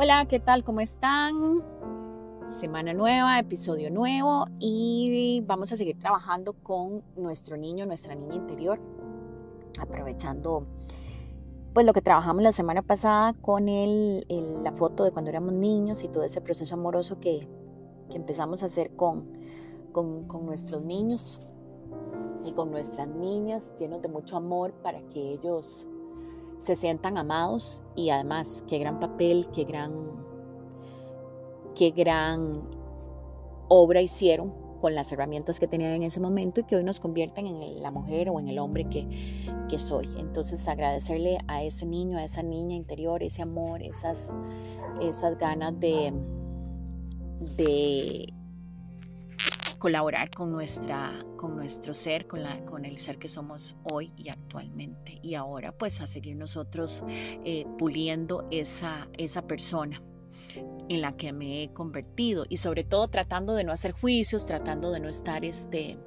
Hola, ¿qué tal? ¿Cómo están? Semana nueva, episodio nuevo y vamos a seguir trabajando con nuestro niño, nuestra niña interior, aprovechando pues lo que trabajamos la semana pasada con el, la foto de cuando éramos niños y todo ese proceso amoroso que, empezamos a hacer con, con, con nuestros niños y con nuestras niñas, llenos de mucho amor para que ellos se sientan amados y además qué gran papel, qué gran, qué gran obra hicieron con las herramientas que tenían en ese momento y que hoy nos convierten en la mujer o en el hombre que, que soy. Entonces agradecerle a ese niño, a esa niña interior, ese amor, esas, esas ganas de, de colaborar con, nuestra, con nuestro ser, con, la, con el ser que somos hoy y actualmente. Y ahora pues a seguir nosotros eh, puliendo esa, esa persona en la que me he convertido y sobre todo tratando de no hacer juicios, tratando de no estar este,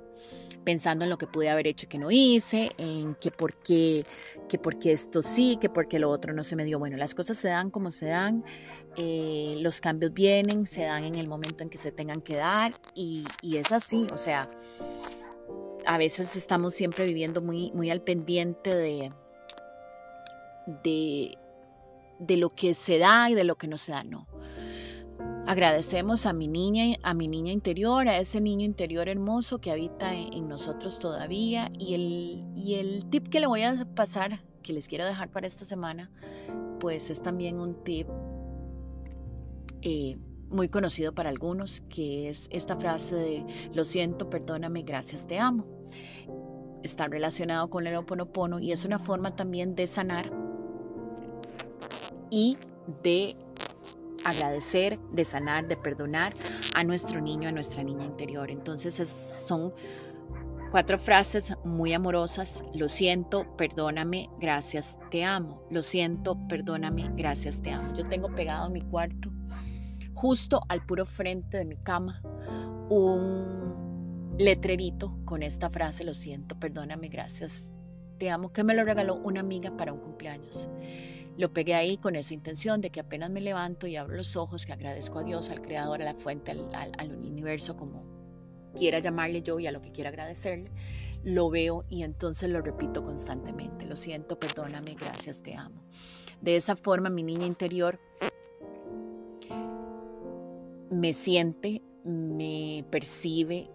pensando en lo que pude haber hecho que no hice, en que por qué, que por qué esto sí, que por qué lo otro no se me dio. Bueno, las cosas se dan como se dan, eh, los cambios vienen, se dan en el momento en que se tengan que dar y, es así, o sea, a veces estamos siempre viviendo muy, muy al pendiente de, de, de lo que se da y de lo que no se da, no. Agradecemos a mi niña, a mi niña interior, a ese niño interior hermoso que habita en, nosotros todavía. Y el, y el tip que le voy a pasar, que les quiero dejar para esta semana, pues es también un tip eh, muy conocido para algunos, que es esta frase de lo siento, perdóname, gracias, te amo. Está relacionado con el oponopono y es una forma también de sanar y de agradecer, de sanar, de perdonar a nuestro niño, a nuestra niña interior. Entonces son cuatro frases muy amorosas. Lo siento, perdóname, gracias, te amo. Lo siento, perdóname, gracias, te amo. Yo tengo pegado en mi cuarto, justo al puro frente de mi cama, un letrerito con esta frase, lo siento, perdóname, gracias, te amo, que me lo regaló una amiga para un cumpleaños. Lo pegué ahí con esa intención de que apenas me levanto y abro los ojos, que agradezco a Dios, al Creador, a la fuente, al, universo, como quiera llamarle yo y a lo que quiera agradecerle, lo veo y entonces lo repito constantemente. Lo siento, perdóname, gracias, te amo. De esa forma mi niña interior me siente, me percibe,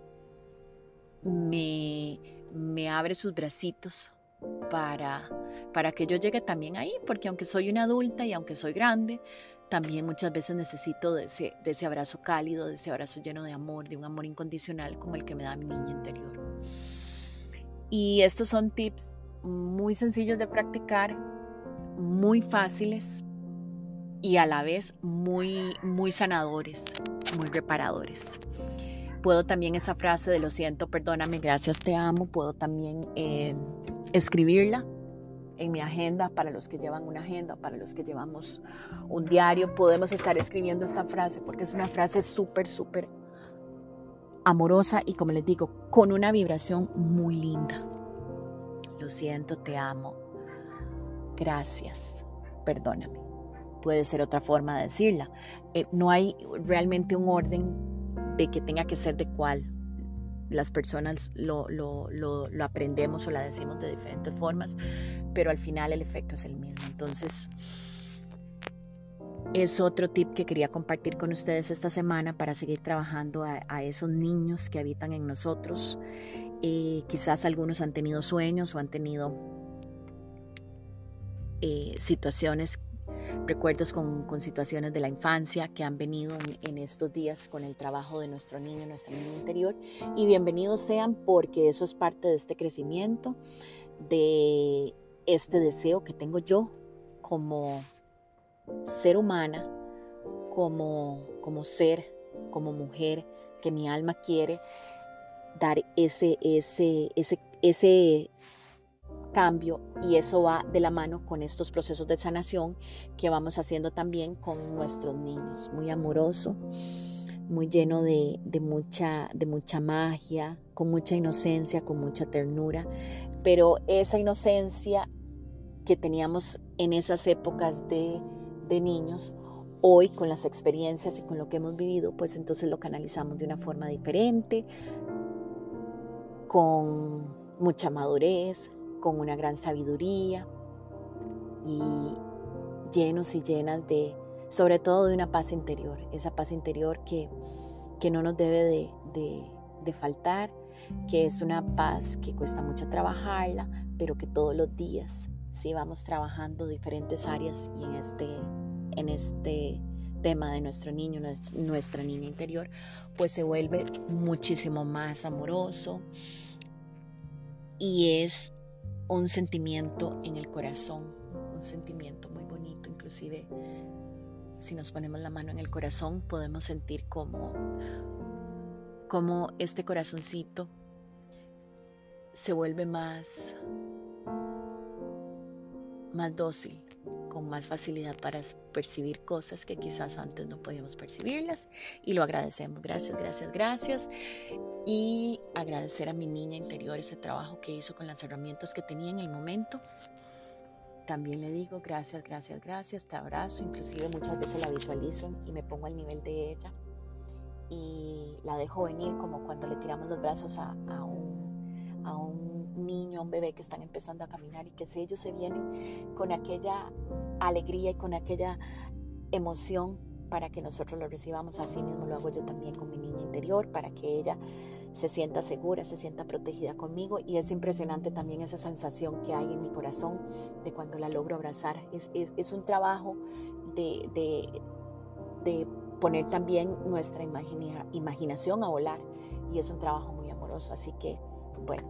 me, me abre sus bracitos para, para que yo llegue también ahí, porque aunque soy una adulta y aunque soy grande, también muchas veces necesito de ese, ese abrazo cálido, de ese abrazo lleno de amor, de un amor incondicional como el que me da mi niña interior. Y estos son tips muy sencillos de practicar, muy fáciles y a la vez muy, muy sanadores, muy reparadores. Puedo también esa frase de lo siento, perdóname, gracias, te amo, puedo también eh, escribirla en mi agenda, para los que llevan una agenda, para los que llevamos un diario, podemos estar escribiendo esta frase porque es una frase súper, súper amorosa y como les digo, con una vibración muy linda. Lo siento, te amo. Gracias. Perdóname. Puede ser otra forma de decirla. Eh, no hay realmente un orden de que tenga que ser de cuál las personas lo, aprendemos o la decimos de diferentes formas, pero al final el efecto es el mismo. Entonces, es otro tip que quería compartir con ustedes esta semana para seguir trabajando a, esos niños que habitan en nosotros. Eh, quizás algunos han tenido sueños o han tenido eh, situaciones recuerdos con, situaciones de la infancia que han venido en, estos días con el trabajo de nuestro niño, nuestro niño interior. Y bienvenidos sean porque eso es parte de este crecimiento, de este deseo que tengo yo como ser humana, como, como ser, como mujer, que mi alma quiere dar ese, ese, ese, ese cambio y eso va de la mano con estos procesos de sanación que vamos haciendo también con nuestros niños. Muy amoroso, muy lleno de, mucha, de mucha magia, con mucha inocencia, con mucha ternura, pero esa inocencia que teníamos en esas épocas de, de niños, hoy con las experiencias y con lo que hemos vivido, pues entonces lo canalizamos de una forma diferente, con mucha madurez, con una gran sabiduría y llenos y llenas de, sobre todo de una paz interior, esa paz interior que, que no nos debe de, de, faltar, que es una paz que cuesta mucho trabajarla, pero que todos los días si vamos trabajando diferentes áreas y en este, en este tema de nuestro niño, nuestra niña interior, pues se vuelve muchísimo más amoroso. Y es un sentimiento en el corazón, un sentimiento muy bonito, inclusive si nos ponemos la mano en el corazón podemos sentir como, este corazoncito se vuelve más más dócil, con más facilidad para percibir cosas que quizás antes no podíamos percibirlas. Y lo agradecemos. Gracias, gracias, gracias. Y agradecer a mi niña interior ese trabajo que hizo con las herramientas que tenía en el momento. También le digo gracias, gracias, gracias, te abrazo. Inclusive muchas veces la visualizo y me pongo al nivel de ella. Y la dejo venir como cuando le tiramos los brazos a, a un, a un niño, un bebé que están empezando a caminar y que si ellos se vienen con aquella alegría y con aquella emoción para que nosotros lo recibamos, así mismo lo hago yo también con mi niña interior, para que ella se sienta segura, se sienta protegida conmigo. Y es impresionante también esa sensación que hay en mi corazón de cuando la logro abrazar. Es, es, un trabajo de, de, de, poner también nuestra imaginación a volar. Y es un trabajo muy amoroso, así que bueno,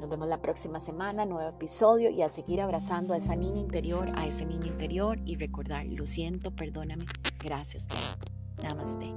nos vemos la próxima semana, nuevo episodio y a seguir abrazando a esa niña interior, a ese niño interior y recordar, lo siento, perdóname, gracias. Namaste.